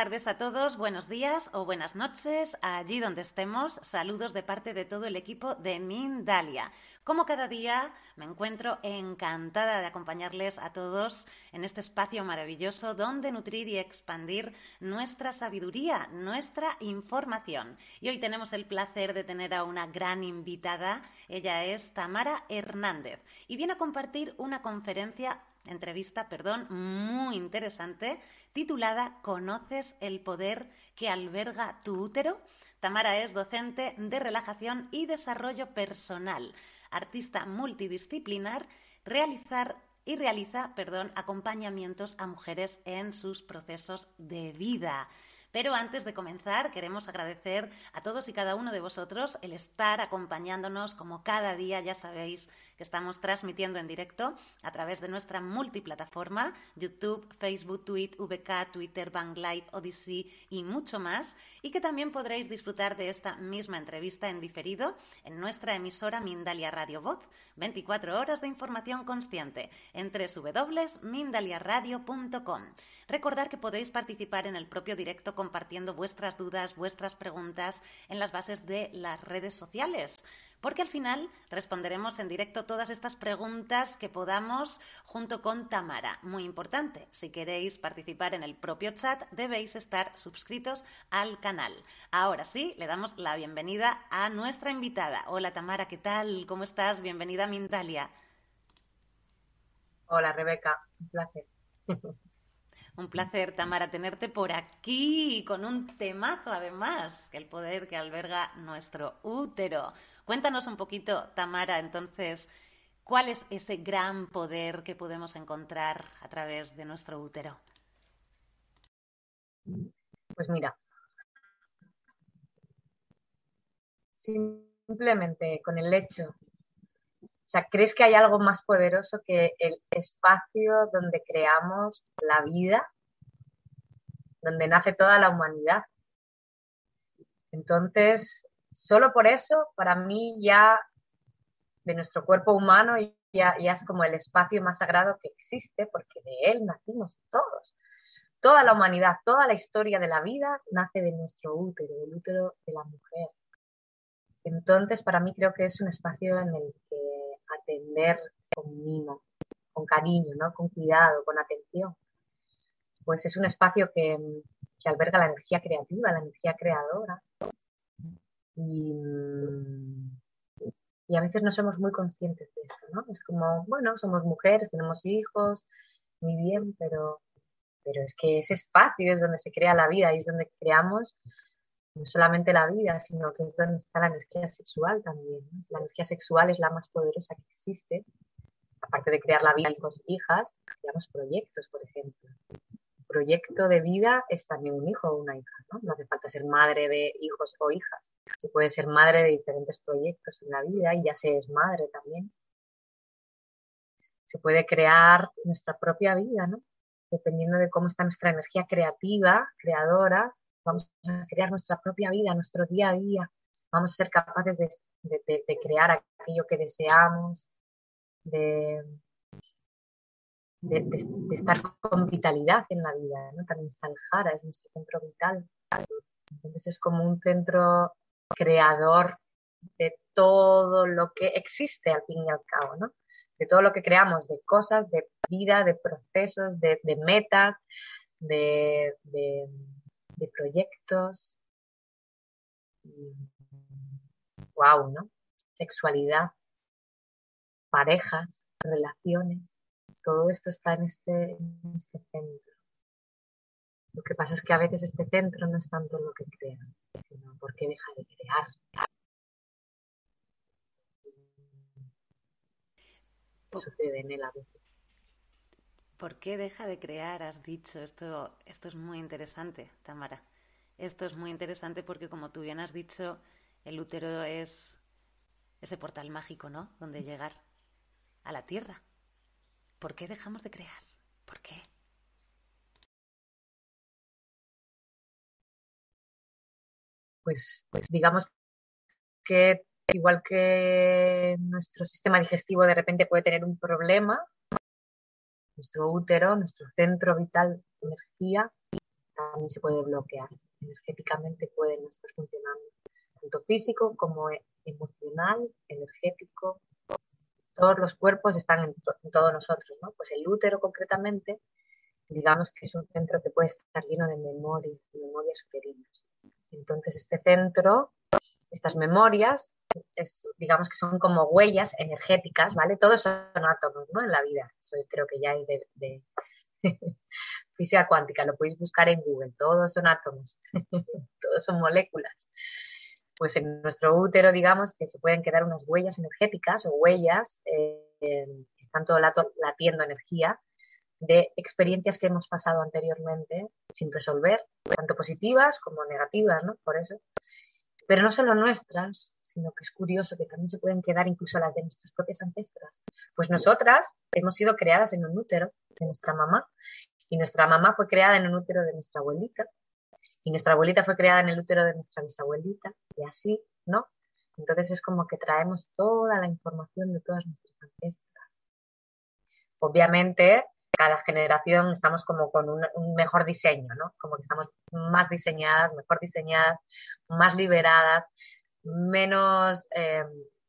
Tardes a todos, buenos días o buenas noches, allí donde estemos. Saludos de parte de todo el equipo de Mindalia. Como cada día, me encuentro encantada de acompañarles a todos en este espacio maravilloso donde nutrir y expandir nuestra sabiduría, nuestra información. Y hoy tenemos el placer de tener a una gran invitada. Ella es Tamara Hernández y viene a compartir una conferencia entrevista, perdón, muy interesante, titulada ¿Conoces el poder que alberga tu útero? Tamara es docente de relajación y desarrollo personal, artista multidisciplinar, realizar y realiza, perdón, acompañamientos a mujeres en sus procesos de vida. Pero antes de comenzar, queremos agradecer a todos y cada uno de vosotros el estar acompañándonos como cada día, ya sabéis, que estamos transmitiendo en directo a través de nuestra multiplataforma, YouTube, Facebook, Twitter, VK, Twitter, Bang Live, Odyssey y mucho más, y que también podréis disfrutar de esta misma entrevista en diferido en nuestra emisora Mindalia Radio Voz, 24 horas de información consciente en www.mindaliaradio.com. Recordar que podéis participar en el propio directo compartiendo vuestras dudas, vuestras preguntas en las bases de las redes sociales porque al final responderemos en directo todas estas preguntas que podamos junto con Tamara. Muy importante, si queréis participar en el propio chat, debéis estar suscritos al canal. Ahora sí, le damos la bienvenida a nuestra invitada. Hola Tamara, ¿qué tal? ¿Cómo estás? Bienvenida a Mindalia. Hola Rebeca, un placer. Un placer, Tamara, tenerte por aquí con un temazo además, que el poder que alberga nuestro útero. Cuéntanos un poquito, Tamara, entonces, ¿cuál es ese gran poder que podemos encontrar a través de nuestro útero? Pues mira, simplemente con el hecho, o sea, ¿crees que hay algo más poderoso que el espacio donde creamos la vida, donde nace toda la humanidad? Entonces, solo por eso, para mí ya de nuestro cuerpo humano ya, ya es como el espacio más sagrado que existe, porque de él nacimos todos. Toda la humanidad, toda la historia de la vida nace de nuestro útero, del útero de la mujer. Entonces, para mí creo que es un espacio en el que atender con mimo, con cariño, ¿no? con cuidado, con atención. Pues es un espacio que, que alberga la energía creativa, la energía creadora, y, y a veces no somos muy conscientes de esto, ¿no? Es como, bueno, somos mujeres, tenemos hijos, muy bien, pero, pero es que ese espacio es donde se crea la vida y es donde creamos no solamente la vida, sino que es donde está la energía sexual también. La energía sexual es la más poderosa que existe. Aparte de crear la vida, hijos, hijas, creamos proyectos, por ejemplo proyecto de vida es también un hijo o una hija, ¿no? No hace falta ser madre de hijos o hijas. Se puede ser madre de diferentes proyectos en la vida y ya se es madre también. Se puede crear nuestra propia vida, ¿no? Dependiendo de cómo está nuestra energía creativa, creadora, vamos a crear nuestra propia vida, nuestro día a día. Vamos a ser capaces de, de crear aquello que deseamos, de, de, estar con vitalidad en la vida, ¿no? También está el Jara, es nuestro centro vital. Entonces es como un centro creador de todo lo que existe al fin y al cabo, ¿no? De todo lo que creamos, de cosas, de vida, de procesos, de, metas, de, proyectos. Wow, ¿no? Sexualidad, parejas, relaciones todo esto está en este, este centro. Lo que pasa es que a veces este centro no es tanto lo que crea, sino por qué deja de crear. sucede en él a veces. ¿Por qué deja de crear? Has dicho, esto, esto es muy interesante, Tamara. Esto es muy interesante porque, como tú bien has dicho, el útero es ese portal mágico, ¿no? Donde llegar a la tierra. ¿Por qué dejamos de crear? ¿Por qué? Pues, pues digamos que igual que nuestro sistema digestivo de repente puede tener un problema, nuestro útero, nuestro centro vital de energía, también se puede bloquear. Energéticamente puede no estar funcionando, tanto físico como e-, emocional, energético. Todos los cuerpos están en, todos nosotros, ¿no? Pues el útero concretamente, digamos que es un centro que puede estar lleno de memorias, de memorias uterinas. Entonces este centro, estas memorias, es, digamos que son como huellas energéticas, ¿vale? Todos son átomos, ¿no? En la vida. Eso creo que ya hay de, física cuántica, lo podéis buscar en Google. Todos son átomos, todos son moléculas. Pues en nuestro útero, digamos, que se pueden quedar unas huellas energéticas o huellas eh, que están todo el rato latiendo energía de experiencias que hemos pasado anteriormente sin resolver, tanto positivas como negativas, ¿no? Por eso. Pero no solo nuestras, sino que es curioso que también se pueden quedar incluso las de nuestras propias ancestras. Pues nosotras hemos sido creadas en un útero de nuestra mamá y nuestra mamá fue creada en un útero de nuestra abuelita y nuestra abuelita fue creada en el útero de nuestra bisabuelita y así, ¿no? Entonces es como que traemos toda la información de todas nuestras ancestras. Obviamente, cada generación estamos como con un, un, mejor diseño, ¿no? Como que estamos más diseñadas, mejor diseñadas, más liberadas, menos, eh,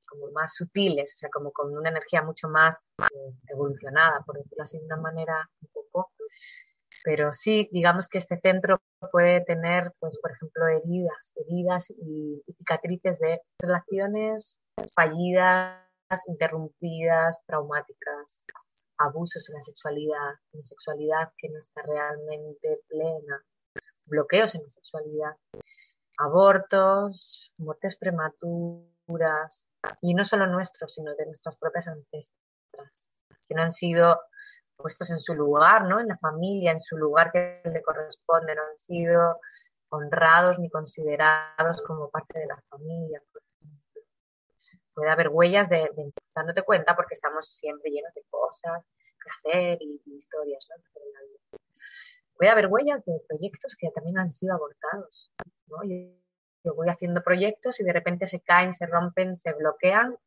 como más sutiles, o sea, como con una energía mucho más eh, evolucionada, por decirlo así de una manera un poco. Pero sí, digamos que este centro puede tener, pues, por ejemplo, heridas, heridas y, y cicatrices de relaciones fallidas, interrumpidas, traumáticas, abusos en la sexualidad, en sexualidad que no está realmente plena, bloqueos en la sexualidad, abortos, muertes prematuras, y no solo nuestros, sino de nuestras propias ancestras, que no han sido puestos en su lugar, ¿no? En la familia, en su lugar que le corresponde, no han sido honrados ni considerados como parte de la familia. Puede haber huellas de dándote cuenta porque estamos siempre llenos de cosas que hacer y, y historias, ¿no? puede haber huellas de proyectos que también han sido abortados. ¿no? Yo, voy haciendo proyectos y de repente se caen, se rompen, se bloquean.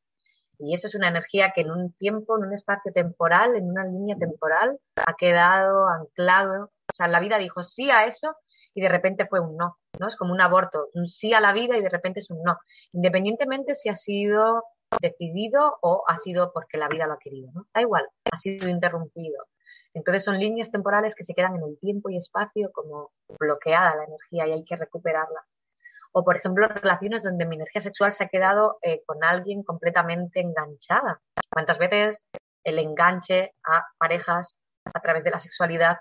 Y eso es una energía que en un tiempo, en un espacio temporal, en una línea temporal, ha quedado anclado. O sea, la vida dijo sí a eso y de repente fue un no. ¿no? Es como un aborto, un sí a la vida y de repente es un no. Independientemente si ha sido decidido o ha sido porque la vida lo ha querido. ¿no? Da igual, ha sido interrumpido. Entonces son líneas temporales que se quedan en el tiempo y espacio como bloqueada la energía y hay que recuperarla. O, por ejemplo, relaciones donde mi energía sexual se ha quedado eh, con alguien completamente enganchada. ¿Cuántas veces el enganche a parejas a través de la sexualidad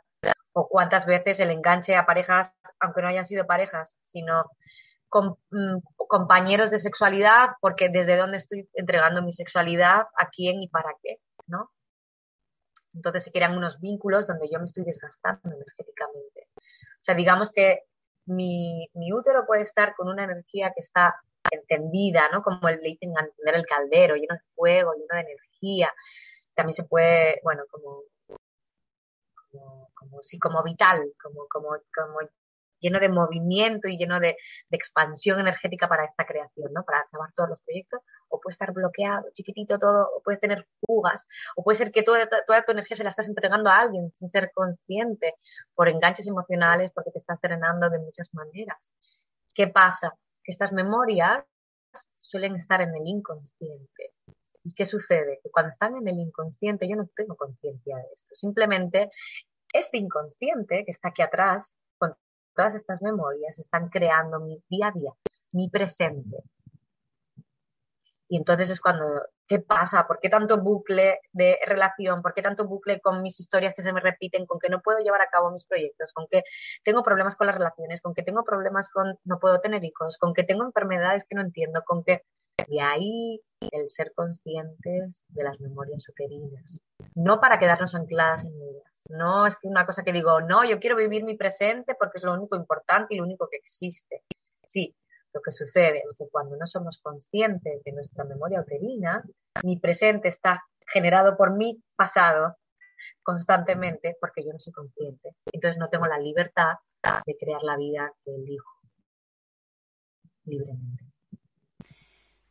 o cuántas veces el enganche a parejas, aunque no hayan sido parejas, sino mm, compañeros de sexualidad, porque desde dónde estoy entregando mi sexualidad, a quién y para qué, ¿no? Entonces se crean unos vínculos donde yo me estoy desgastando energéticamente. O sea, digamos que mi, mi útero puede estar con una energía que está encendida, ¿no? Como le dicen encender el caldero, lleno de fuego, lleno de energía. También se puede, bueno, como, como, como sí, como vital, como, como, como lleno de movimiento y lleno de, expansión energética para esta creación, ¿no? Para acabar todos los proyectos, o puede estar bloqueado, chiquitito todo, o puedes tener fugas, o puede ser que toda, toda tu energía se la estás entregando a alguien sin ser consciente, por enganches emocionales, porque te estás drenando de muchas maneras. ¿Qué pasa? Que estas memorias suelen estar en el inconsciente. ¿Y qué sucede? Que cuando están en el inconsciente yo no tengo conciencia de esto. Simplemente este inconsciente que está aquí atrás, todas estas memorias, están creando mi día a día, mi presente Y entonces es cuando, ¿qué pasa? ¿Por qué tanto bucle de relación? ¿Por qué tanto bucle con mis historias que se me repiten? ¿Con que no puedo llevar a cabo mis proyectos? ¿Con que tengo problemas con las relaciones? ¿Con que tengo problemas con no puedo tener hijos? ¿Con que tengo enfermedades que no entiendo? ¿Con que... De ahí el ser conscientes de las memorias uterinas. No para quedarnos ancladas en ellas. No es que una cosa que digo, no, yo quiero vivir mi presente porque es lo único importante y lo único que existe. Sí, lo que sucede es que cuando no somos conscientes de nuestra memoria uterina, mi presente está generado por mi pasado constantemente porque yo no soy consciente. Entonces no tengo la libertad de crear la vida que elijo libremente.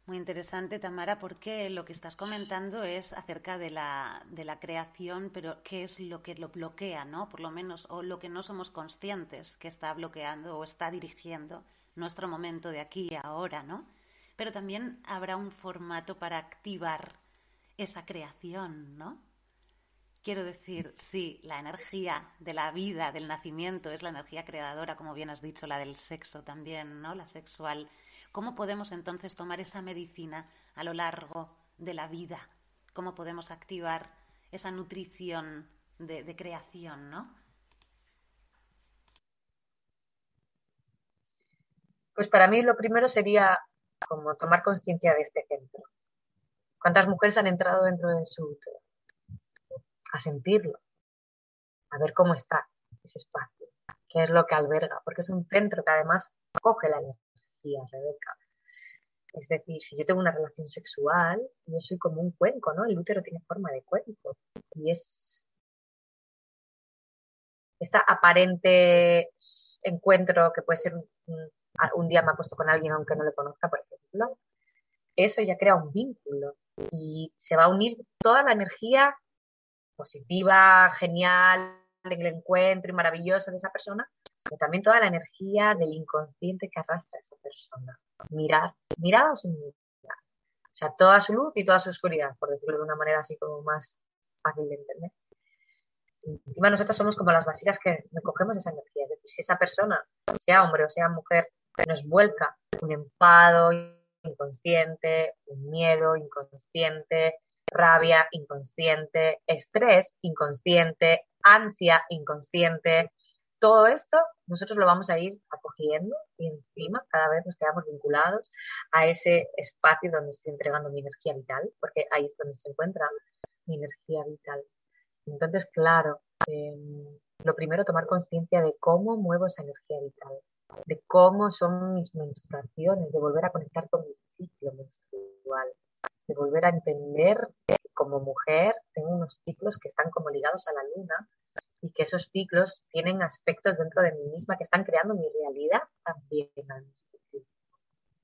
Muy interesante, Tamara, porque lo que estás comentando es acerca de la, de la creación, pero ¿qué es lo que lo bloquea, no? Por lo menos, o lo que no somos conscientes que está bloqueando o está dirigiendo nuestro momento de aquí y ahora, ¿no? Pero también habrá un formato para activar esa creación, ¿no? Quiero decir, sí, la energía de la vida, del nacimiento, es la energía creadora, como bien has dicho, la del sexo también, ¿no? La sexual. ¿Cómo podemos entonces tomar esa medicina a lo largo de la vida? ¿Cómo podemos activar esa nutrición de, creación, ¿no? Pues para mí lo primero sería como tomar conciencia de este ejemplo. ¿Cuántas mujeres han entrado dentro de su? A sentirlo, a ver cómo está ese espacio, qué es lo que alberga, porque es un centro que además coge la energía, Rebeca. Es decir, si yo tengo una relación sexual, yo soy como un cuenco, ¿no? El útero tiene forma de cuenco y es esta aparente encuentro que puede ser un, un día me ha puesto con alguien aunque no le conozca, por ejemplo, eso ya crea un vínculo y se va a unir toda la energía positiva, genial, del encuentro y maravilloso de esa persona, también toda la energía del inconsciente que arrastra esa persona. Mirar, mirar o sin mirar. O sea, toda su luz y toda su oscuridad, por decirlo de una manera así como más fácil de entender. encima nosotros somos como las vasijas que recogemos esa energía. Es decir, si esa persona, sea hombre o sea mujer, nos vuelca un enfado inconsciente, un miedo inconsciente, rabia inconsciente, estrés inconsciente, ansia inconsciente. Todo esto nosotros lo vamos a ir acogiendo y encima cada vez nos quedamos vinculados a ese espacio donde estoy entregando mi energía vital, porque ahí es donde se encuentra mi energía vital. Entonces, claro, em, lo primero, tomar conciencia de cómo muevo esa energía vital de cómo son mis menstruaciones, de volver a conectar con mi ciclo menstrual, de volver a entender que como mujer tengo unos ciclos que están como ligados a la luna y que esos ciclos tienen aspectos dentro de mí misma que están creando mi realidad también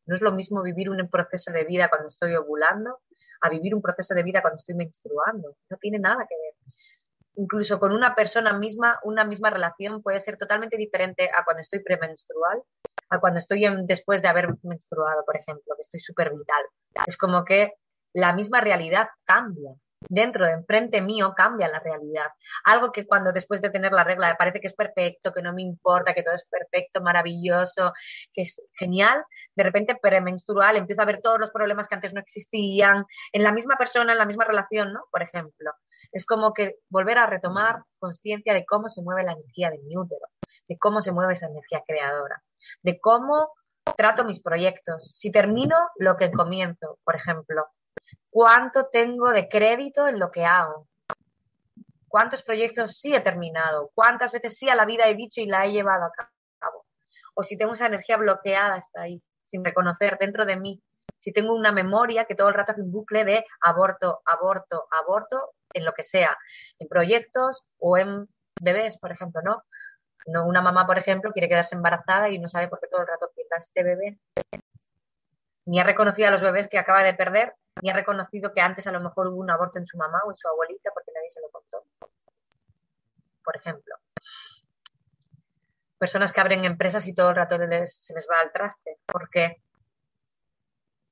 No es lo mismo vivir un proceso de vida cuando estoy ovulando a vivir un proceso de vida cuando estoy menstruando. No tiene nada que ver incluso con una persona misma, una misma relación puede ser totalmente diferente a cuando estoy premenstrual, a cuando estoy después de haber menstruado, por ejemplo, que estoy súper vital. Es como que la misma realidad cambia dentro de enfrente mío cambia la realidad. Algo que cuando después de tener la regla parece que es perfecto, que no me importa, que todo es perfecto, maravilloso, que es genial, de repente premenstrual empiezo a ver todos los problemas que antes no existían en la misma persona, en la misma relación, ¿no? Por ejemplo. Es como que volver a retomar conciencia de cómo se mueve la energía de mi útero, de cómo se mueve esa energía creadora, de cómo trato mis proyectos. Si termino lo que comienzo, por ejemplo, cuánto tengo de crédito en lo que hago, cuántos proyectos sí he terminado, cuántas veces sí a la vida he dicho y la he llevado a cabo, o si tengo esa energía bloqueada hasta ahí, sin reconocer dentro de mí, si tengo una memoria que todo el rato hace un bucle de aborto, aborto, aborto, en lo que sea, en proyectos o en bebés, por ejemplo, ¿no? no una mamá, por ejemplo, quiere quedarse embarazada y no sabe por qué todo el rato pierda este bebé. Ni ha reconocido a los bebés que acaba de perder ni ha reconocido que antes a lo mejor hubo un aborto en su mamá o en su abuelita porque nadie se lo contó. Por ejemplo. Personas que abren empresas y todo el rato se les va al traste. ¿Por qué?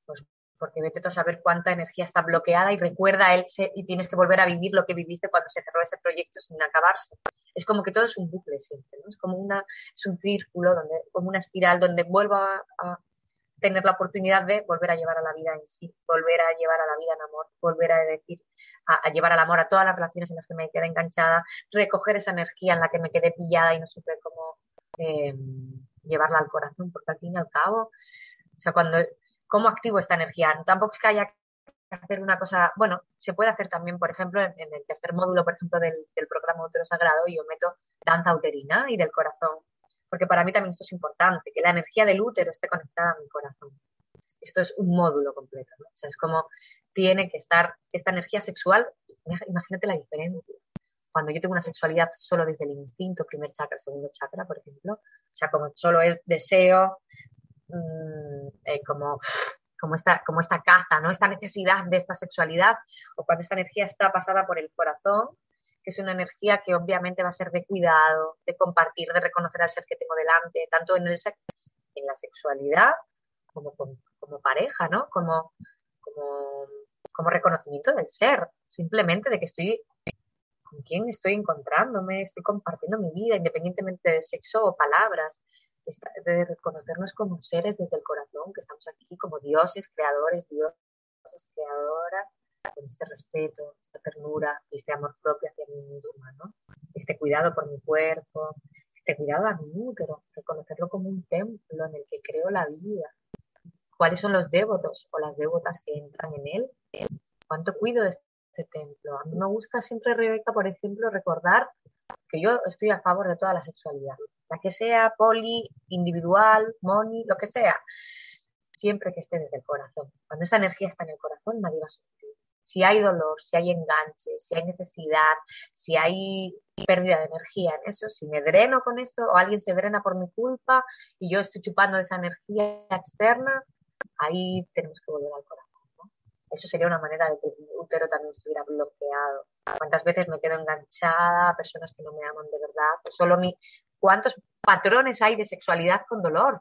Pues porque vete a saber cuánta energía está bloqueada y recuerda él y tienes que volver a vivir lo que viviste cuando se cerró ese proyecto sin acabarse. Es como que todo es un bucle siempre, ¿no? Es como una, es un círculo, donde, como una espiral donde vuelva a tener la oportunidad de volver a llevar a la vida en sí, volver a llevar a la vida en amor, volver a decir, a, llevar al amor a todas las relaciones en las que me quedé enganchada, recoger esa energía en la que me quedé pillada y no supe cómo eh, llevarla al corazón, porque al fin y al cabo, o sea, cuando, ¿cómo activo esta energía? Tampoco es que haya que hacer una cosa, bueno, se puede hacer también, por ejemplo, en, el tercer módulo, por ejemplo, del, programa Utero Sagrado, yo meto danza uterina y del corazón porque para mí también esto es importante, que la energía del útero esté conectada a mi corazón. Esto es un módulo completo, ¿no? O sea, es como tiene que estar esta energía sexual, imagínate la diferencia. Cuando yo tengo una sexualidad solo desde el instinto, primer chakra, segundo chakra, por ejemplo, o sea, como solo es deseo, mmm, eh, como, como, esta, como esta caza, ¿no? Esta necesidad de esta sexualidad, o cuando esta energía está pasada por el corazón, que es una energía que obviamente va a ser de cuidado, de compartir, de reconocer al ser que tengo delante, tanto en, el en la sexualidad como como pareja, ¿no? Como, como, como reconocimiento del ser, simplemente de que estoy con quién estoy encontrándome, estoy compartiendo mi vida, independientemente de sexo o palabras, de reconocernos como seres desde el corazón, que estamos aquí como dioses, creadores, dioses, creadoras, con este respeto, esta ternura este amor propio hacia mí misma, ¿no? Este cuidado por mi cuerpo, este cuidado a mi útero, reconocerlo como un templo en el que creo la vida. ¿Cuáles son los devotos o las devotas que entran en él? ¿Cuánto cuido de este templo? A mí me gusta siempre, Rebeca, por ejemplo, recordar que yo estoy a favor de toda la sexualidad, la que sea poli, individual, money, lo que sea, siempre que esté desde el corazón. Cuando esa energía está en el corazón, nadie va a sufrir si hay dolor, si hay enganches, si hay necesidad, si hay pérdida de energía en eso, si me dreno con esto o alguien se drena por mi culpa y yo estoy chupando esa energía externa, ahí tenemos que volver al corazón. Eso sería una manera de que mi útero también estuviera bloqueado. ¿Cuántas veces me quedo enganchada a personas que no me aman de verdad? Pues solo mi... ¿Cuántos patrones hay de sexualidad con dolor?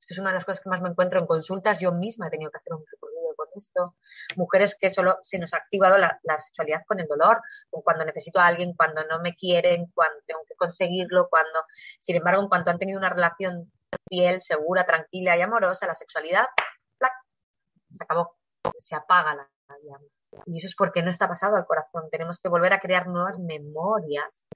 Esto es una de las cosas que más me encuentro en consultas. Yo misma he tenido que hacer un recorrido esto. Mujeres que solo se nos ha activado la, sexualidad con el dolor, cuando necesito a alguien, cuando no me quieren, cuando tengo que conseguirlo, cuando, sin embargo, en cuanto han tenido una relación fiel, segura, tranquila y amorosa, la sexualidad se acabó, se apaga la llama. Y eso es porque no está pasado al corazón. Tenemos que volver a crear nuevas memorias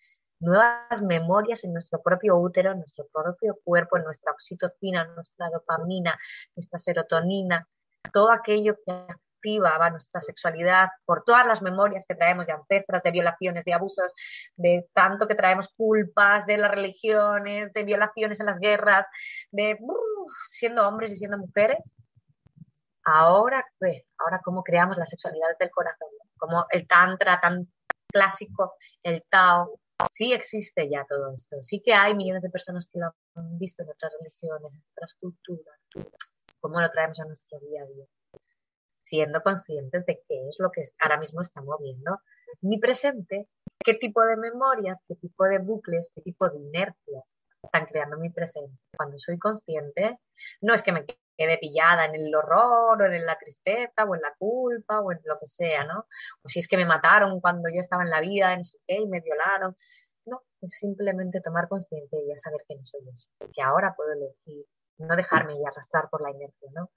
nuevas memorias en nuestro propio útero, en nuestro propio cuerpo, en nuestra oxitocina, nuestra dopamina, nuestra serotonina, todo aquello que activaba nuestra sexualidad por todas las memorias que traemos de ancestras, de violaciones, de abusos, de tanto que traemos culpas de las religiones, de violaciones en las guerras, de siendo hombres y siendo mujeres. Ahora. Ahora, ¿cómo creamos la sexualidad del corazón? Como el tantra tan clásico, el Tao, sí existe ya todo esto. Sí que hay millones de personas que lo han visto en otras religiones, en otras culturas. ¿Cómo lo traemos a nuestro día a día? Siendo conscientes de qué es lo que ahora mismo está moviendo mi presente, qué tipo de memorias, qué tipo de bucles, qué tipo de inercias están creando mi presente. Cuando soy consciente, no es que me quede pillada en el horror o en la tristeza o en la culpa o en lo que sea, ¿no? O si es que me mataron cuando yo estaba en la vida, en su qué, y me violaron. No, es simplemente tomar conciencia y ya saber que no soy eso. Que ahora puedo elegir, no dejarme y arrastrar por la inercia, ¿no?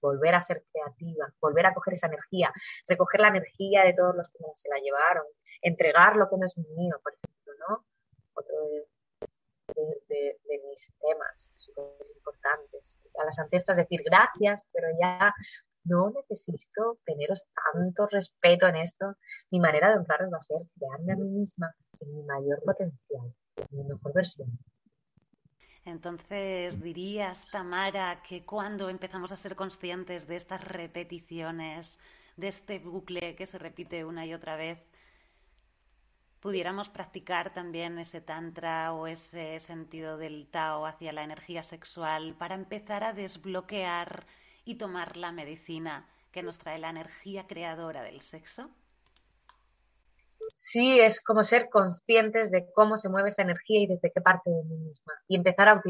Volver a ser creativa, volver a coger esa energía, recoger la energía de todos los que me se la llevaron, entregar lo que no es mío, por ejemplo, ¿no? Otro de, mis temas súper importantes. A las ancestras decir gracias, pero ya no necesito teneros tanto respeto en esto. Mi manera de honraros va a ser crearme a mí misma en mi mayor potencial, en mi mejor versión. Entonces, dirías, Tamara, que cuando empezamos a ser conscientes de estas repeticiones, de este bucle que se repite una y otra vez, pudiéramos practicar también ese tantra o ese sentido del Tao hacia la energía sexual para empezar a desbloquear y tomar la medicina que nos trae la energía creadora del sexo? Sí, es como ser conscientes de cómo se mueve esa energía y desde qué parte de mí misma y empezar a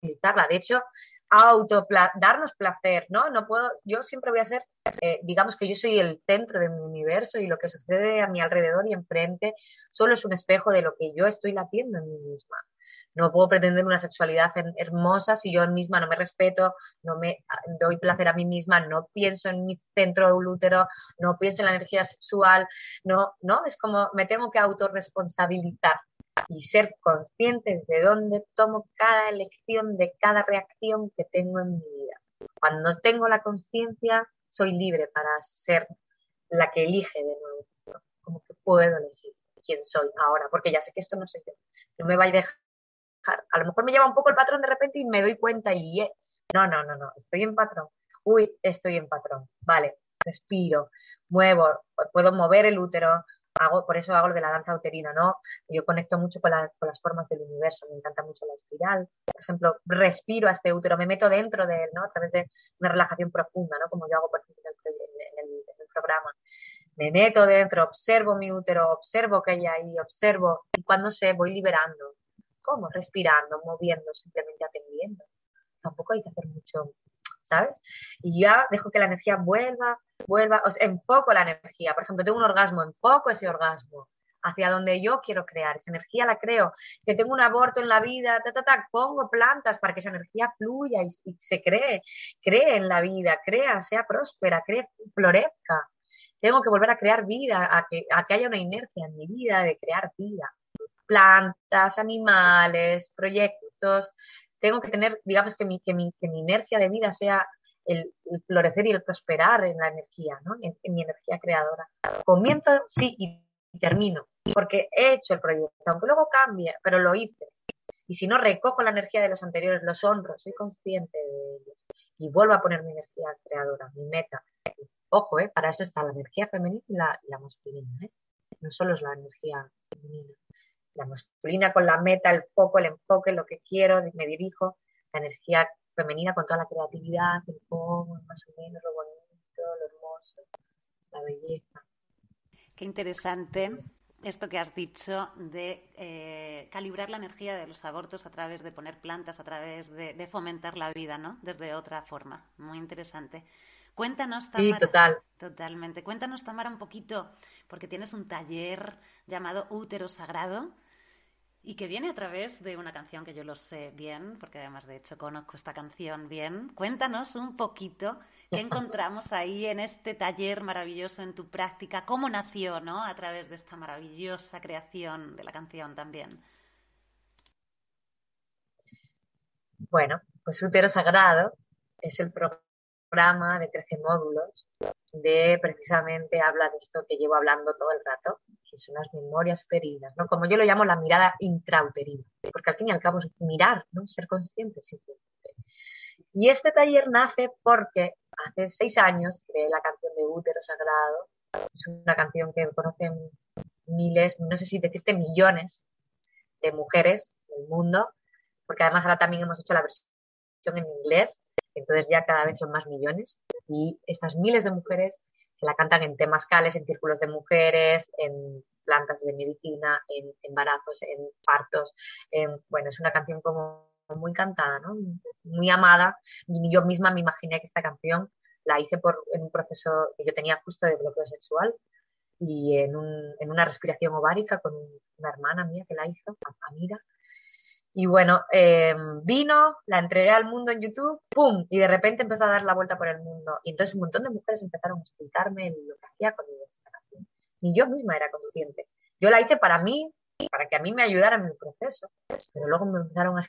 utilizarla. De hecho, auto darnos placer, ¿no? No puedo, yo siempre voy a ser, eh, digamos que yo soy el centro de mi universo y lo que sucede a mi alrededor y enfrente solo es un espejo de lo que yo estoy latiendo en mí misma. No puedo pretender una sexualidad hermosa si yo misma no me respeto, no me doy placer a mí misma, no pienso en mi centro del útero, no pienso en la energía sexual, no, no, es como me tengo que autorresponsabilizar y ser consciente de dónde tomo cada elección, de cada reacción que tengo en mi vida. Cuando tengo la conciencia, soy libre para ser la que elige de nuevo, como que puedo elegir quién soy ahora, porque ya sé que esto no soy yo, no me va a dejar, a lo mejor me lleva un poco el patrón de repente y me doy cuenta y eh, no, no, no, no, estoy en patrón, uy, estoy en patrón, vale, respiro, muevo, puedo mover el útero, hago, por eso hago lo de la danza uterina, ¿no? Yo conecto mucho con, con, las formas del universo, me encanta mucho la espiral. Por ejemplo, respiro a este útero, me meto dentro de él, ¿no? A través de una relajación profunda, ¿no? Como yo hago, por ejemplo, en el, en el programa. Me meto dentro, observo mi útero, observo que hay ahí, observo, y cuando sé, voy liberando. ¿Cómo? Respirando, moviendo, simplemente atendiendo. Tampoco hay que hacer mucho, ¿sabes? Y ya dejo que la energía vuelva, vuelva, o sea, enfoco la energía. Por ejemplo, tengo un orgasmo, enfoco ese orgasmo hacia donde yo quiero crear, esa energía la creo, que tengo un aborto en la vida, ta, ta, ta, pongo plantas para que esa energía fluya y, se cree, cree en la vida, crea, sea próspera, cree, florezca. Tengo que volver a crear vida, a que, a que haya una inercia en mi vida de crear vida. Plantas, animales, proyectos. Tengo que tener, digamos, que mi, que mi, que mi inercia de vida sea el, florecer y el prosperar en la energía, ¿no? En, mi energía creadora. Comienzo, sí, y termino, porque he hecho el proyecto, aunque luego cambie, pero lo hice. Y si no, recojo la energía de los anteriores, los honro, soy consciente de ellos y vuelvo a poner mi energía creadora, mi meta. Ojo, ¿eh? para eso está la energía femenina y la, la masculina. ¿eh? No solo es la energía femenina. La masculina con la meta, el foco, el enfoque, lo que quiero, me dirijo. La energía femenina con toda la creatividad, el cómo, más o menos, lo bonito, lo hermoso, la belleza. Qué interesante esto que has dicho de eh, calibrar la energía de los abortos a través de poner plantas, a través de, fomentar la vida, ¿no? Desde otra forma. Muy interesante. Cuéntanos, Tamara. Sí, total. Totalmente. Cuéntanos, Tamara, un poquito, porque tienes un taller llamado Útero Sagrado y que viene a través de una canción que yo lo sé bien, porque además de hecho conozco esta canción bien. Cuéntanos un poquito qué encontramos ahí en este taller maravilloso en tu práctica, cómo nació, ¿no? A través de esta maravillosa creación de la canción también. Bueno, pues Útero Sagrado es el programa de 13 módulos de precisamente habla de esto que llevo hablando todo el rato, que son las memorias uterinas, ¿no? Como yo lo llamo la mirada intrauterina, porque al fin y al cabo es mirar, ¿no? Ser consciente simplemente. Y este taller nace porque hace seis años creé la canción de Útero Sagrado. Es una canción que conocen miles, no sé si decirte millones de mujeres del mundo, porque además ahora también hemos hecho la versión en inglés, entonces ya cada vez son más millones. Y estas miles de mujeres que la cantan en temascales, en círculos de mujeres, en plantas de medicina, en embarazos, en partos. En, bueno, es una canción como muy cantada, ¿no? Muy amada. Y yo misma me imaginé que esta canción la hice por, en un proceso que yo tenía justo de bloqueo sexual y en, un, en una respiración ovárica con una hermana mía que la hizo, Amira. Y bueno, eh, vino, la entregué al mundo en YouTube, ¡pum! Y de repente empezó a dar la vuelta por el mundo. Y entonces un montón de mujeres empezaron a explicarme lo que hacía con esta canción. Ni yo misma era consciente. Yo la hice para mí, para que a mí me ayudara en mi proceso. Pero luego me empezaron a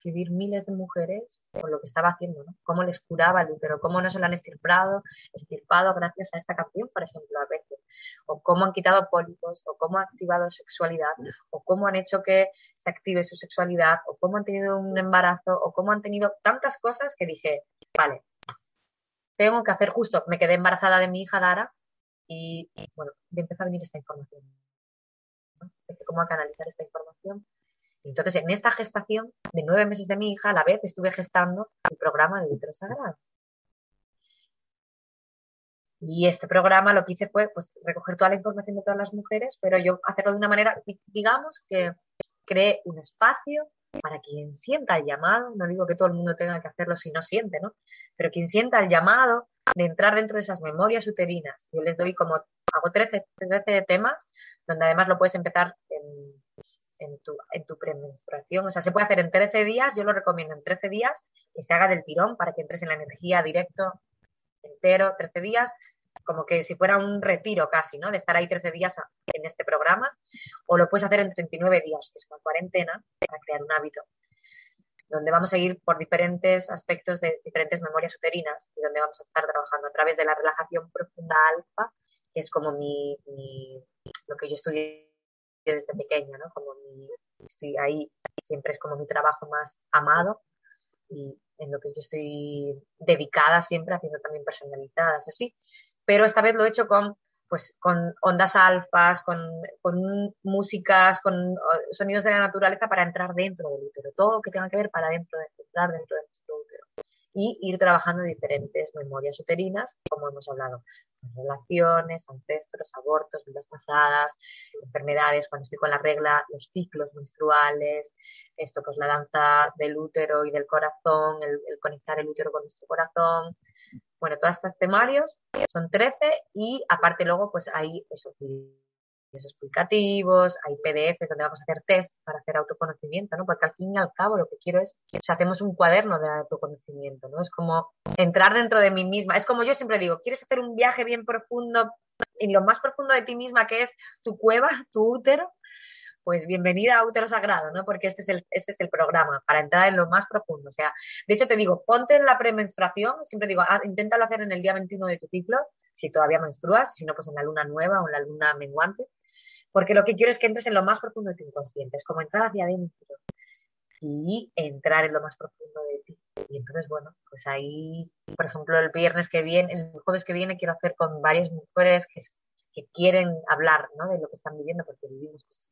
escribir miles de mujeres por lo que estaba haciendo, ¿no? Cómo les curaba el útero, cómo no se lo han estirpado, estirpado gracias a esta canción, por ejemplo, a veces. O cómo han quitado pólipos, o cómo han activado sexualidad, o cómo han hecho que se active su sexualidad, o cómo han tenido un embarazo, o cómo han tenido tantas cosas que dije, vale, tengo que hacer justo, me quedé embarazada de mi hija Dara y, bueno, me empezó a venir esta información. ¿no? cómo canalizar esta información entonces, en esta gestación de nueve meses de mi hija, a la vez estuve gestando el programa de útero sagrado. Y este programa lo que hice fue pues, recoger toda la información de todas las mujeres, pero yo hacerlo de una manera, digamos, que cree un espacio para quien sienta el llamado, no digo que todo el mundo tenga que hacerlo si no siente, ¿no? Pero quien sienta el llamado de entrar dentro de esas memorias uterinas. Yo les doy como, hago 13, 13 temas, donde además lo puedes empezar en en tu, en tu premenstruación. O sea, se puede hacer en 13 días, yo lo recomiendo en 13 días, que se haga del tirón para que entres en la energía directo, entero, 13 días, como que si fuera un retiro casi, ¿no? De estar ahí 13 días en este programa. O lo puedes hacer en 39 días, que es una cuarentena, para crear un hábito donde vamos a ir por diferentes aspectos de diferentes memorias uterinas y donde vamos a estar trabajando a través de la relajación profunda alfa, que es como mi, lo que yo estudié desde pequeña, ¿no? Como mi, estoy ahí, siempre es como mi trabajo más amado y en lo que yo estoy dedicada siempre, haciendo también personalizadas, así. Pero esta vez lo he hecho con pues con ondas alfas, con, músicas, con sonidos de la naturaleza para entrar dentro del útero, todo lo que tenga que ver para dentro de, entrar dentro de nuestro útero y ir trabajando diferentes memorias uterinas, como hemos hablado, relaciones, ancestros, abortos, vidas pasadas, enfermedades, cuando estoy con la regla, los ciclos menstruales, esto pues la danza del útero y del corazón, el, conectar el útero con nuestro corazón, bueno, todos estos temarios son 13 y aparte luego pues hay esos explicativos, hay PDFs donde vamos a hacer test para hacer autoconocimiento, ¿no? Porque al fin y al cabo lo que quiero es que hacemos un cuaderno de autoconocimiento, ¿no? Es como entrar dentro de mí misma. Es como yo siempre digo, ¿quieres hacer un viaje bien profundo en lo más profundo de ti misma que es tu cueva, tu útero? pues bienvenida a Útero Sagrado, ¿no? Porque este es el, este es el programa, para entrar en lo más profundo. O sea, de hecho te digo, ponte en la premenstruación, siempre digo, ah, inténtalo hacer en el día 21 de tu ciclo, si todavía menstruas, si no, pues en la luna nueva o en la luna menguante, porque lo que quiero es que entres en lo más profundo de tu inconsciente, es como entrar hacia adentro y entrar en lo más profundo de ti. Y entonces, bueno, pues ahí, por ejemplo, el viernes que viene, el jueves que viene, quiero hacer con varias mujeres que, que quieren hablar, ¿no? De lo que están viviendo, porque vivimos cosas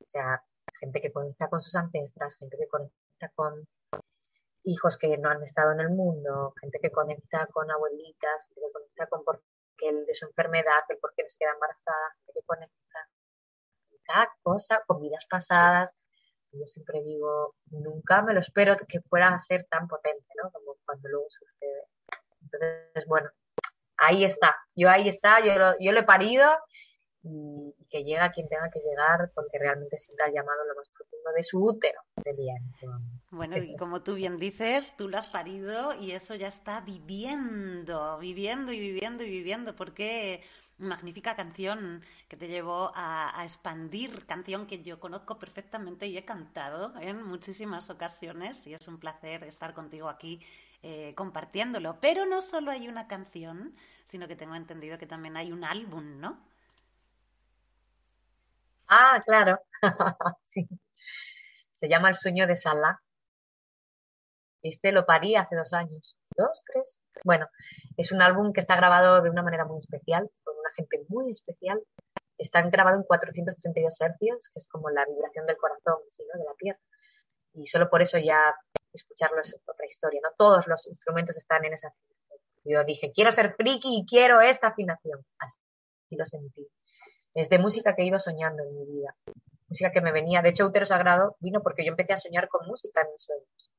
o sea, gente que conecta con sus ancestras, gente que conecta con hijos que no han estado en el mundo, gente que conecta con abuelitas, gente que conecta con por qué de su enfermedad, el por qué les queda embarazada, que conecta con cada cosa, con vidas pasadas. Yo siempre digo, nunca me lo espero que fuera a ser tan potente, ¿no? Como cuando luego sucede. Entonces, bueno, ahí está. Yo ahí está, yo yo lo he parido y que llega quien tenga que llegar porque realmente sienta el llamado lo más profundo de su útero. Bueno, y como tú bien dices, tú lo has parido y eso ya está viviendo, viviendo y viviendo y viviendo, porque magnífica canción que te llevó a, expandir, canción que yo conozco perfectamente y he cantado en muchísimas ocasiones y es un placer estar contigo aquí eh, compartiéndolo. Pero no solo hay una canción, sino que tengo entendido que también hay un álbum, ¿no? Ah, claro. sí. Se llama El sueño de Salah. Este lo parí hace dos años. ¿Dos? ¿Tres? Bueno, es un álbum que está grabado de una manera muy especial, con una gente muy especial. Está grabado en 432 hercios, que es como la vibración del corazón, ¿sí, de la tierra. Y solo por eso ya escucharlo es otra historia, ¿no? Todos los instrumentos están en esa afinación. Yo dije, quiero ser friki y quiero esta afinación. Así lo sentí es de música que he ido soñando en mi vida. Música que me venía, de hecho, Utero Sagrado vino porque yo empecé a soñar con música en mis sueños.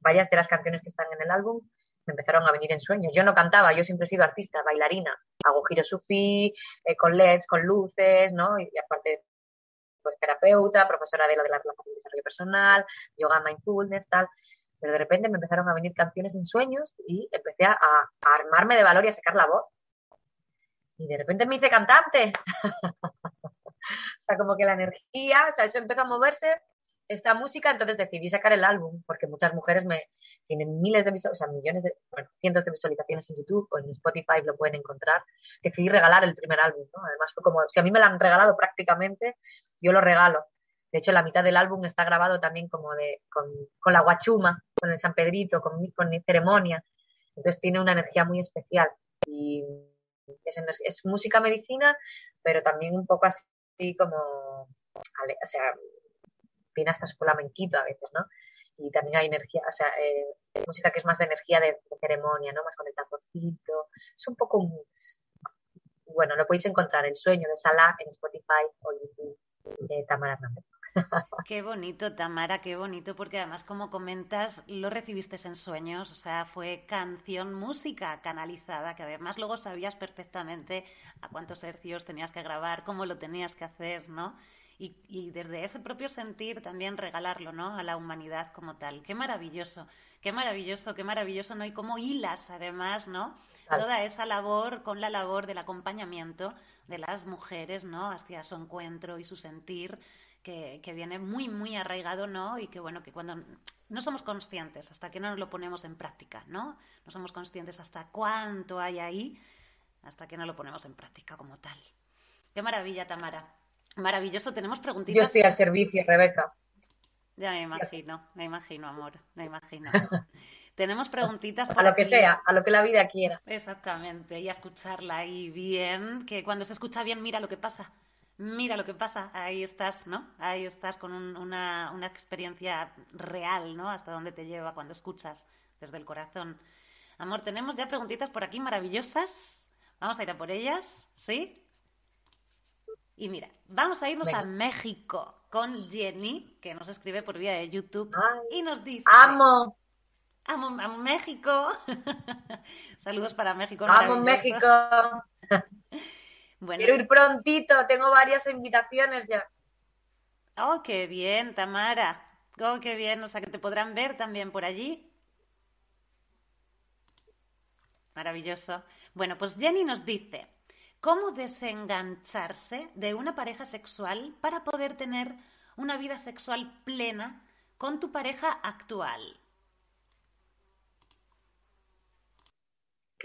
Varias de las canciones que están en el álbum me empezaron a venir en sueños. Yo no cantaba, yo siempre he sido artista, bailarina. Hago giro sufí, eh, con LEDs, con luces, ¿no? Y, aparte, pues terapeuta, profesora de lo de la relación de desarrollo personal, yoga mindfulness, tal. Pero de repente me empezaron a venir canciones en sueños y empecé a, a armarme de valor y a sacar la voz y de repente me hice cantante. o sea, como que la energía, o sea, eso empezó a moverse, esta música, entonces decidí sacar el álbum, porque muchas mujeres me tienen miles de visualizaciones, o sea, millones de, bueno, cientos de visualizaciones en YouTube o en Spotify lo pueden encontrar. Decidí regalar el primer álbum, ¿no? Además fue como, si a mí me lo han regalado prácticamente, yo lo regalo. De hecho, la mitad del álbum está grabado también como de, con, con la guachuma, con el San Pedrito, con, con mi ceremonia. Entonces tiene una energía muy especial. Y es, música medicina, pero también un poco así como, o sea, tiene hasta su flamenquito a veces, ¿no? Y también hay energía, o sea, eh, música que es más de energía de, ceremonia, ¿no? Más con el tamborcito. Es un poco un bueno, lo podéis encontrar, El sueño de Salah en Spotify o YouTube de Tamara Hernández. Qué bonito, Tamara, qué bonito, porque además, como comentas, lo recibiste en sueños, o sea, fue canción, música canalizada, que además luego sabías perfectamente a cuántos hercios tenías que grabar, cómo lo tenías que hacer, ¿no? y, desde ese propio sentir también regalarlo, ¿no? A la humanidad como tal. Qué maravilloso, qué maravilloso, qué maravilloso, ¿no? Y cómo hilas además, ¿no? Toda esa labor con la labor del acompañamiento de las mujeres, ¿no? Hacia su encuentro y su sentir, que, que, viene muy, muy arraigado, ¿no? Y que, bueno, que cuando no somos conscientes, hasta que no lo ponemos en práctica, ¿no? No somos conscientes hasta cuánto hay ahí, hasta que no lo ponemos en práctica como tal. Qué maravilla, Tamara. Maravilloso, tenemos preguntitas. Yo estoy al servicio, Rebeca. Ya me imagino, me imagino, amor, me imagino. tenemos preguntitas para. A lo que sea, a lo que la vida quiera. Exactamente, y a escucharla ahí bien, que cuando se escucha bien, mira lo que pasa. Mira lo que pasa, ahí estás, ¿no? Ahí estás con una, una experiencia real, ¿no? Hasta dónde te lleva cuando escuchas desde el corazón. Amor, tenemos ya preguntitas por aquí maravillosas. Vamos a ir a por ellas, ¿sí? Y mira, vamos a irnos a México con Jenny, que nos escribe por vía de YouTube y nos dice... ¡Amo! ¡Amo, México! Saludos para México. ¡Amo México! bueno. Quiero ir prontito, tengo varias invitaciones ya. Oh, qué bien, Tamara. Oh, qué bien, o sea que te podrán ver también por allí. Maravilloso. Bueno, pues Jenny nos dice, cómo desengancharse de una pareja sexual para poder tener una vida sexual plena con tu pareja actual.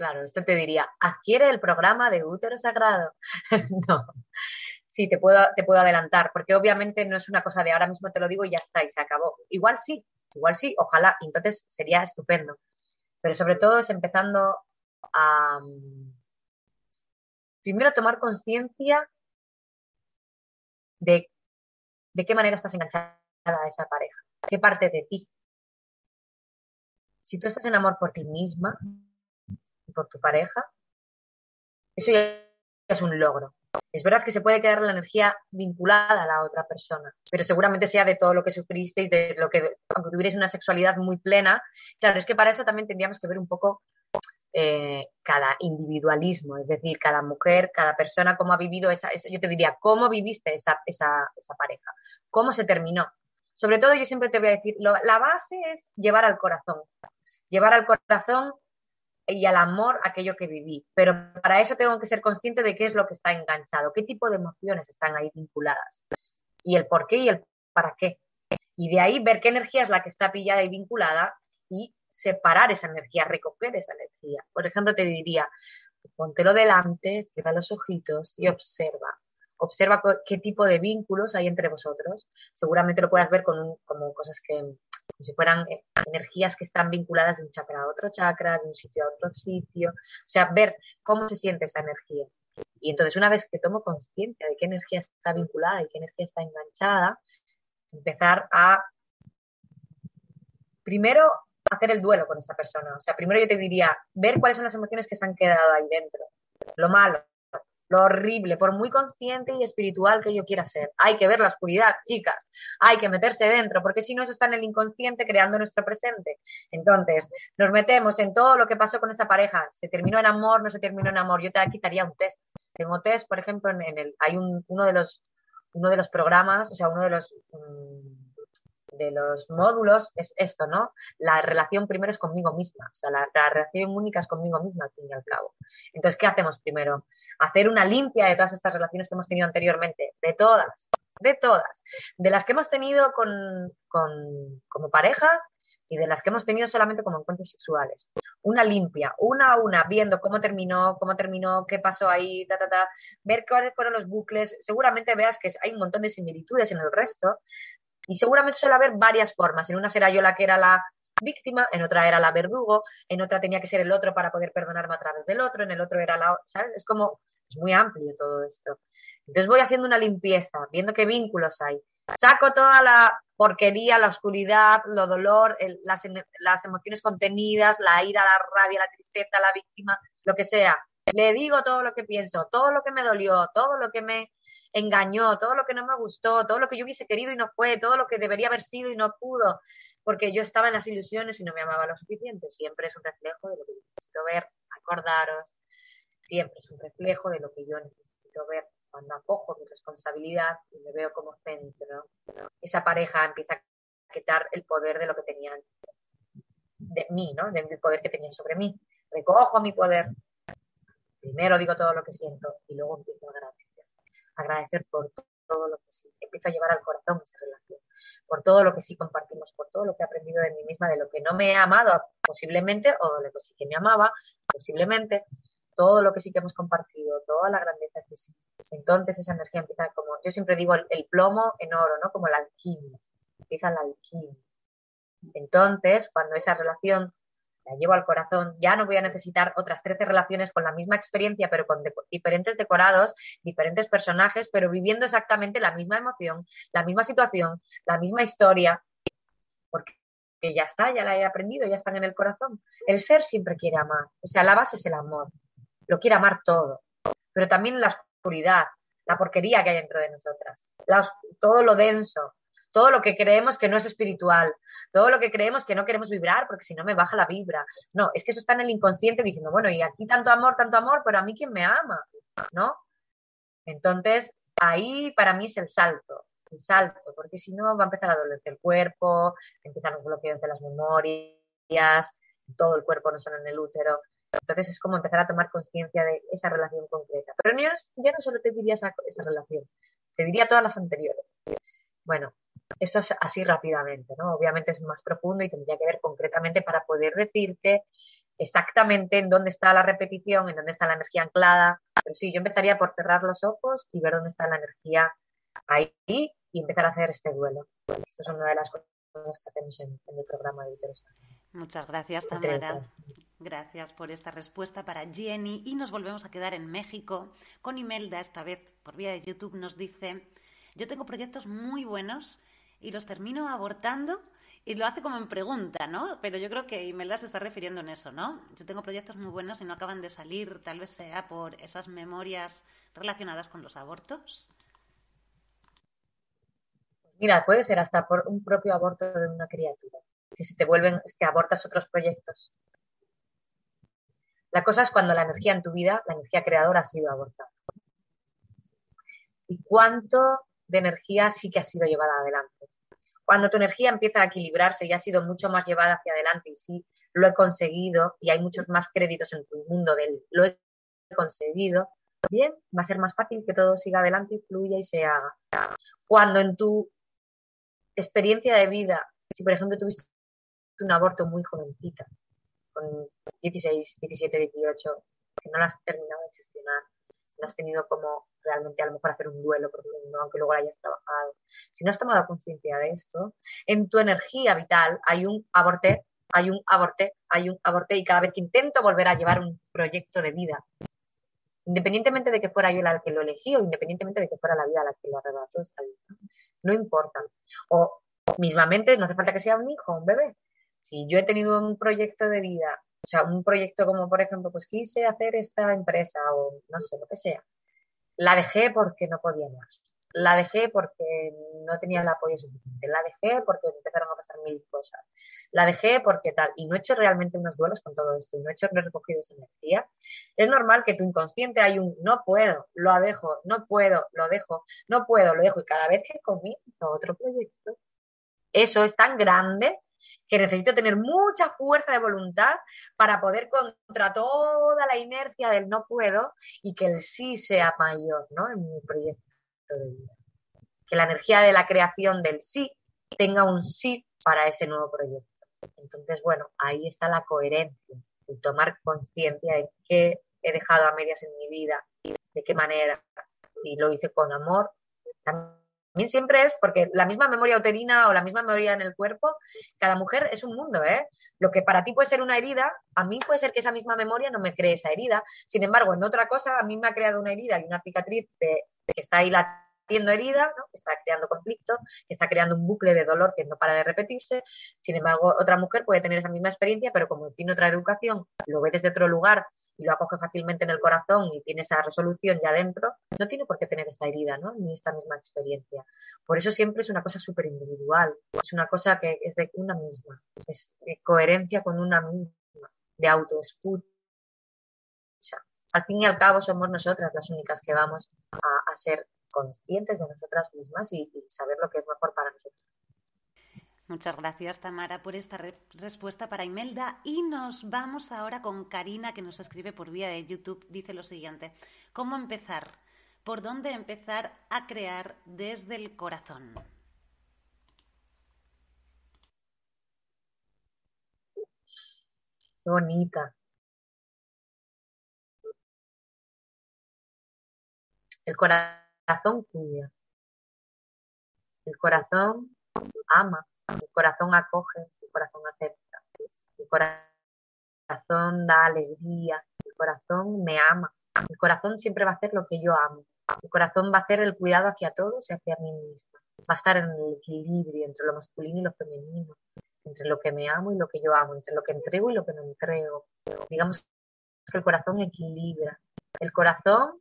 Claro, esto te diría, adquiere el programa de útero sagrado. no, sí, te puedo, te puedo adelantar, porque obviamente no es una cosa de ahora mismo te lo digo y ya está, y se acabó. Igual sí, igual sí, ojalá, entonces sería estupendo. Pero sobre todo es empezando a, primero tomar conciencia de, de qué manera estás enganchada a esa pareja, qué parte de ti. Si tú estás en amor por ti misma por tu pareja, eso ya es un logro. Es verdad que se puede quedar la energía vinculada a la otra persona, pero seguramente sea de todo lo que sufristeis, de lo que, aunque tuvierais una sexualidad muy plena. Claro, es que para eso también tendríamos que ver un poco eh, cada individualismo, es decir, cada mujer, cada persona, cómo ha vivido esa, yo te diría, cómo viviste esa, esa, esa, pareja, cómo se terminó. Sobre todo yo siempre te voy a decir, la base es llevar al corazón, llevar al corazón y al amor aquello que viví, pero para eso tengo que ser consciente de qué es lo que está enganchado, qué tipo de emociones están ahí vinculadas y el por qué y el para qué. Y de ahí ver qué energía es la que está pillada y vinculada y separar esa energía, recoger esa energía. Por ejemplo, te diría, póntelo delante, cierra los ojitos y observa. Observa qué tipo de vínculos hay entre vosotros. Seguramente lo puedas ver con como cosas que, como si fueran eh, energías que están vinculadas de un chakra a otro chakra, de un sitio a otro sitio. O sea, ver cómo se siente esa energía. Y entonces, una vez que tomo conciencia de qué energía está vinculada y qué energía está enganchada, empezar a primero hacer el duelo con esa persona. O sea, primero yo te diría, ver cuáles son las emociones que se han quedado ahí dentro. Lo malo, lo horrible, por muy consciente y espiritual que yo quiera ser. Hay que ver la oscuridad, chicas. Hay que meterse dentro, porque si no, eso está en el inconsciente creando nuestro presente. Entonces, nos metemos en todo lo que pasó con esa pareja. ¿Se terminó en amor? ¿No se terminó en amor? Yo te quitaría un test. Tengo test, por ejemplo, en, el, hay un, uno de los uno de los programas, o sea, uno de los mm, de los módulos es esto, ¿no? La relación primero es conmigo misma, o sea, la, relación única es conmigo misma, al fin y al cabo. Entonces, ¿qué hacemos primero? Hacer una limpia de todas estas relaciones que hemos tenido anteriormente, de todas, de todas, de las que hemos tenido con, con, como parejas y de las que hemos tenido solamente como encuentros sexuales. Una limpia, una a una, viendo cómo terminó, cómo terminó, qué pasó ahí, ta, ta, ta, ver cuáles fueron los bucles. Seguramente veas que hay un montón de similitudes en el resto, y seguramente suele haber varias formas. En una será yo la que era la víctima, en otra era la verdugo, en otra tenía que ser el otro para poder perdonarme a través del otro, en el otro era la, ¿sabes? Es como, es muy amplio todo esto. Entonces voy haciendo una limpieza, viendo qué vínculos hay. Saco toda la porquería, la oscuridad, lo dolor, las, las emociones contenidas, la ira, la rabia, la tristeza, la víctima, lo que sea. Le digo todo lo que pienso, todo lo que me dolió, todo lo que me engañó, todo lo que no me gustó, todo lo que yo hubiese querido y no fue, todo lo que debería haber sido y no pudo, porque yo estaba en las ilusiones y no me amaba lo suficiente. Siempre es un reflejo de lo que yo necesito ver, acordaros, siempre es un reflejo de lo que yo necesito ver, cuando acojo mi responsabilidad y me veo como centro, esa pareja empieza a quitar el poder de lo que tenían de mí, ¿no? Del poder que tenía sobre mí. Recojo mi poder, primero digo todo lo que siento y luego empiezo a agradecer. Agradecer por todo lo que sí. Empiezo a llevar al corazón esa relación. Por todo lo que sí compartimos, por todo lo que he aprendido de mí misma, de lo que no me he amado posiblemente, o de lo que sí que me amaba posiblemente, todo lo que sí que hemos compartido, toda la grandeza que sí. Entonces esa energía empieza como, yo siempre digo el, plomo en oro, ¿no? Como la alquimia. Empieza la alquimia. Entonces, cuando esa relación la llevo al corazón, ya no voy a necesitar otras 13 relaciones con la misma experiencia, pero con diferentes decorados, diferentes personajes, pero viviendo exactamente la misma emoción, la misma situación, la misma historia, porque ya está, ya la he aprendido, ya están en el corazón. El ser siempre quiere amar, o sea, la base es el amor, lo quiere amar todo, pero también la oscuridad, la porquería que hay dentro de nosotras, todo lo denso, todo lo que creemos que no es espiritual, todo lo que creemos que no queremos vibrar porque si no me baja la vibra. No, es que eso está en el inconsciente diciendo, bueno, y aquí tanto amor, tanto amor, pero a mí quién me ama, ¿no? Entonces, ahí para mí es el salto, el salto, porque si no va a empezar a dolerse el cuerpo, empiezan los bloqueos de las memorias, todo el cuerpo, no solo en el útero. Entonces es como empezar a tomar conciencia de esa relación concreta. Pero yo, no solo te diría esa, esa relación, te diría todas las anteriores. Bueno, esto es así rápidamente, ¿no? Obviamente es más profundo y tendría que ver concretamente para poder decirte exactamente en dónde está la repetición, en dónde está la energía anclada. Pero sí, yo empezaría por cerrar los ojos y ver dónde está la energía ahí y empezar a hacer este duelo. Esto es una de las cosas que hacemos en, el programa de Uteros. Muchas gracias, Tamara. Gracias por esta respuesta para Jenny. Y nos volvemos a quedar en México con Imelda, esta vez por vía de YouTube, nos dice, yo tengo proyectos muy buenos y los termino abortando y lo hace como en pregunta, ¿no? Pero yo creo que Imelda se está refiriendo en eso, ¿no? Yo tengo proyectos muy buenos y no acaban de salir, tal vez sea por esas memorias relacionadas con los abortos. Mira, puede ser hasta por un propio aborto de una criatura, que se te vuelven, que abortas otros proyectos. La cosa es cuando la energía en tu vida, la energía creadora ha sido abortada. ¿Y cuánto de energía sí que ha sido llevada adelante. Cuando tu energía empieza a equilibrarse y ha sido mucho más llevada hacia adelante y sí, lo he conseguido y hay muchos más créditos en tu mundo del lo he conseguido, bien, va a ser más fácil que todo siga adelante y fluya y se haga. Cuando en tu experiencia de vida, si por ejemplo tuviste un aborto muy jovencita, con 16, 17, 18, que no lo has terminado de gestionar, no has tenido como realmente a lo mejor hacer un duelo no aunque luego lo hayas trabajado. Si no has tomado conciencia de esto, en tu energía vital hay un aborté, hay un aborté, hay un aborté y cada vez que intento volver a llevar un proyecto de vida, independientemente de que fuera yo la que lo elegí o independientemente de que fuera la vida la que lo arrebató, está bien. No importa. O mismamente, no hace falta que sea un hijo, un bebé. Si yo he tenido un proyecto de vida sea, un proyecto como, por ejemplo, pues quise hacer esta empresa o no sé, lo que sea. La dejé porque no podía más. La dejé porque no tenía el apoyo suficiente. La dejé porque empezaron a pasar mil cosas. La dejé porque tal. Y no he hecho realmente unos duelos con todo esto. Y no he hecho, no he recogido esa energía. Es normal que tu inconsciente hay un no puedo, lo dejo, no puedo, lo dejo, no puedo, lo dejo. Y cada vez que comienzo otro proyecto, eso es tan grande que necesito tener mucha fuerza de voluntad para poder contra toda la inercia del no puedo y que el sí sea mayor, ¿no? En mi proyecto de vida. Que la energía de la creación del sí tenga un sí para ese nuevo proyecto. Entonces, bueno, ahí está la coherencia, el tomar conciencia de qué he dejado a medias en mi vida, de qué manera, si lo hice con amor, también también siempre es porque la misma memoria uterina o la misma memoria en el cuerpo, cada mujer es un mundo, ¿eh? Lo que para ti puede ser una herida, a mí puede ser que esa misma memoria no me cree esa herida. Sin embargo, en otra cosa, a mí me ha creado una herida y una cicatriz que está ahí latiendo herida, ¿no? que está creando conflicto, que está creando un bucle de dolor que no para de repetirse. Sin embargo, otra mujer puede tener esa misma experiencia, pero como tiene otra educación, lo ve desde otro lugar y lo acoge fácilmente en el corazón y tiene esa resolución ya dentro, no tiene por qué tener esta herida, ¿no? Ni esta misma experiencia. Por eso siempre es una cosa súper individual, es una cosa que es de una misma, es de coherencia con una misma, de autoescucha. Al fin y al cabo somos nosotras las únicas que vamos a, a ser conscientes de nosotras mismas y, saber lo que es mejor para nosotros. Muchas gracias, Tamara, por esta respuesta para Imelda. Y nos vamos ahora con Karina, que nos escribe por vía de YouTube. Dice lo siguiente, ¿cómo empezar? ¿Por dónde empezar a crear desde el corazón? Bonita. El corazón cuida. El corazón ama. El corazón acoge. El corazón acepta. El corazón da alegría. El corazón me ama. El corazón siempre va a hacer lo que yo amo. El corazón va a hacer el cuidado hacia todos y hacia mí misma. Va a estar en el equilibrio entre lo masculino y lo femenino entre lo que me amo y lo que yo amo, entre lo que entrego y lo que no entrego. Digamos que el corazón equilibra. El corazón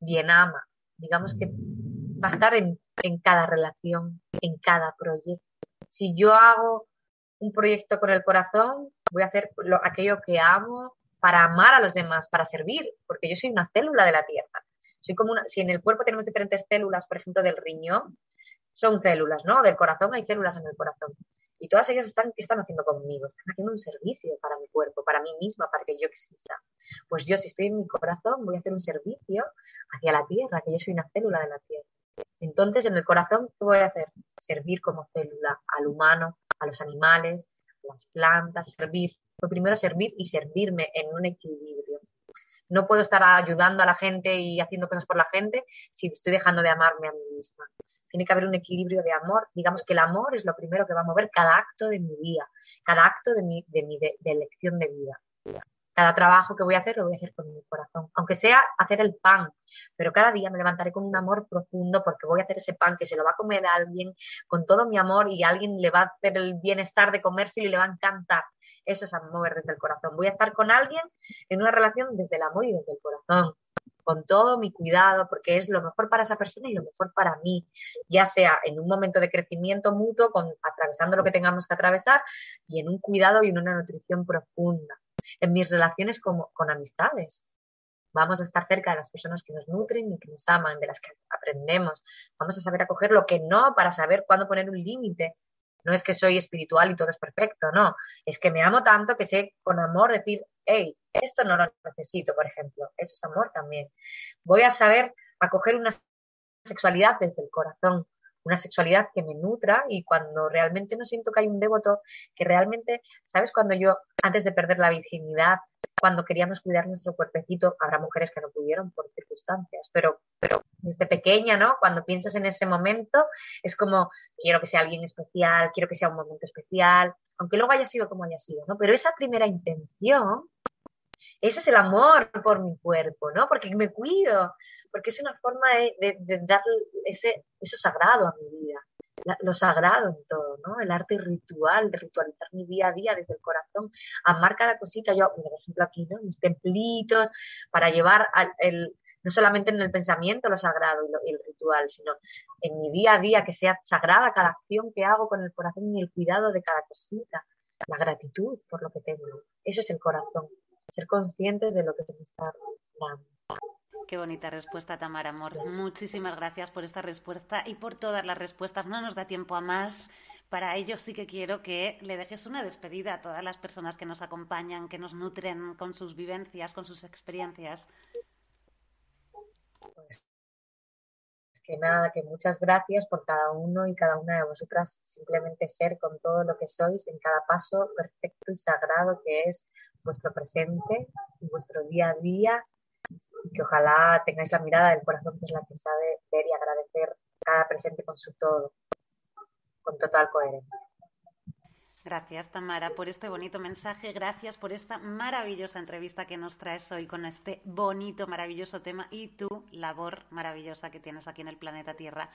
bien ama. Digamos que va a estar en, cada relación, en cada proyecto. Si yo hago un proyecto con el corazón, voy a hacer aquello que amo para amar a los demás, para servir, porque yo soy una célula de la tierra. Soy como una, si en el cuerpo tenemos diferentes células, por ejemplo, del riñón, son células, ¿no? Del corazón hay células en el corazón. Y todas ellas están, ¿qué están haciendo conmigo? Están haciendo un servicio para mi cuerpo, para mí misma, para que yo exista. Pues yo, si estoy en mi corazón, voy a hacer un servicio hacia la tierra, que yo soy una célula de la tierra. Entonces, en el corazón, ¿qué voy a hacer? Servir como célula al humano, a los animales, a las plantas, servir. Lo primero, servir y servirme en un equilibrio. No puedo estar ayudando a la gente y haciendo cosas por la gente si estoy dejando de amarme a mí misma tiene que haber un equilibrio de amor. Digamos que el amor es lo primero que va a mover cada acto de mi vida, cada acto de mi, de mi de, elección de vida. Cada trabajo que voy a hacer lo voy a hacer con mi corazón, aunque sea hacer el pan, pero cada día me levantaré con un amor profundo porque voy a hacer ese pan que se lo va a comer a alguien con todo mi amor y alguien le va a hacer el bienestar de comerse y le va a encantar. Eso es amor desde el corazón. Voy a estar con alguien en una relación desde el amor y desde el corazón con todo mi cuidado, porque es lo mejor para esa persona y lo mejor para mí, ya sea en un momento de crecimiento mutuo, con, atravesando lo que tengamos que atravesar, y en un cuidado y en una nutrición profunda. En mis relaciones como, con amistades, vamos a estar cerca de las personas que nos nutren y que nos aman, de las que aprendemos. Vamos a saber acoger lo que no para saber cuándo poner un límite. No es que soy espiritual y todo es perfecto, no. Es que me amo tanto que sé con amor decir, hey, esto no lo necesito, por ejemplo. Eso es amor también. Voy a saber acoger una sexualidad desde el corazón, una sexualidad que me nutra y cuando realmente no siento que hay un devoto, que realmente, ¿sabes? Cuando yo, antes de perder la virginidad, cuando queríamos cuidar nuestro cuerpecito, habrá mujeres que no pudieron por circunstancias, pero, pero desde pequeña, ¿no? Cuando piensas en ese momento, es como, quiero que sea alguien especial, quiero que sea un momento especial, aunque luego haya sido como haya sido, ¿no? Pero esa primera intención, eso es el amor por mi cuerpo, ¿no? Porque me cuido, porque es una forma de, de, dar ese, eso sagrado a mi vida, lo sagrado en todo, ¿no? El arte ritual, de ritualizar mi día a día desde el corazón, amar cada cosita. Yo, por ejemplo, aquí, ¿no? Mis templitos, para llevar al, el, no solamente en el pensamiento lo sagrado y, el ritual, sino en mi día a día, que sea sagrada cada acción que hago con el corazón y el cuidado de cada cosita, la gratitud por lo que tengo. Eso es el corazón, ser conscientes de lo que se me está dando. Qué bonita respuesta, Tamara Amor. Muchísimas gracias por esta respuesta y por todas las respuestas. No nos da tiempo a más. Para ello sí que quiero que le dejes una despedida a todas las personas que nos acompañan, que nos nutren con sus vivencias, con sus experiencias. Pues que nada, que muchas gracias por cada uno y cada una de vosotras simplemente ser con todo lo que sois en cada paso perfecto y sagrado que es vuestro presente y vuestro día a día que ojalá tengáis la mirada del corazón que es la que sabe ver y agradecer cada presente con su todo, con total coherencia. Gracias, Tamara, por este bonito mensaje. Gracias por esta maravillosa entrevista que nos traes hoy con este bonito, maravilloso tema y tu labor maravillosa que tienes aquí en el planeta Tierra.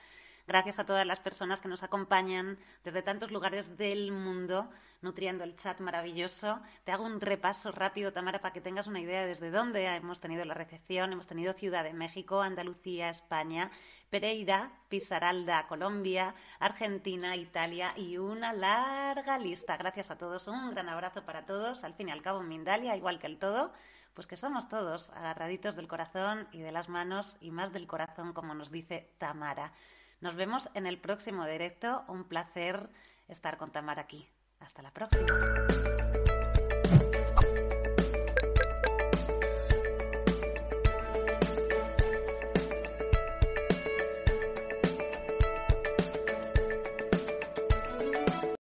Gracias a todas las personas que nos acompañan desde tantos lugares del mundo, nutriendo el chat maravilloso. Te hago un repaso rápido, Tamara, para que tengas una idea desde dónde hemos tenido la recepción. Hemos tenido Ciudad de México, Andalucía, España, Pereira, Pisaralda, Colombia, Argentina, Italia y una larga lista. Gracias a todos, un gran abrazo para todos. Al fin y al cabo, Mindalia, igual que el todo, pues que somos todos agarraditos del corazón y de las manos y más del corazón, como nos dice Tamara. Nos vemos en el próximo directo. Un placer estar con Tamara aquí. Hasta la próxima.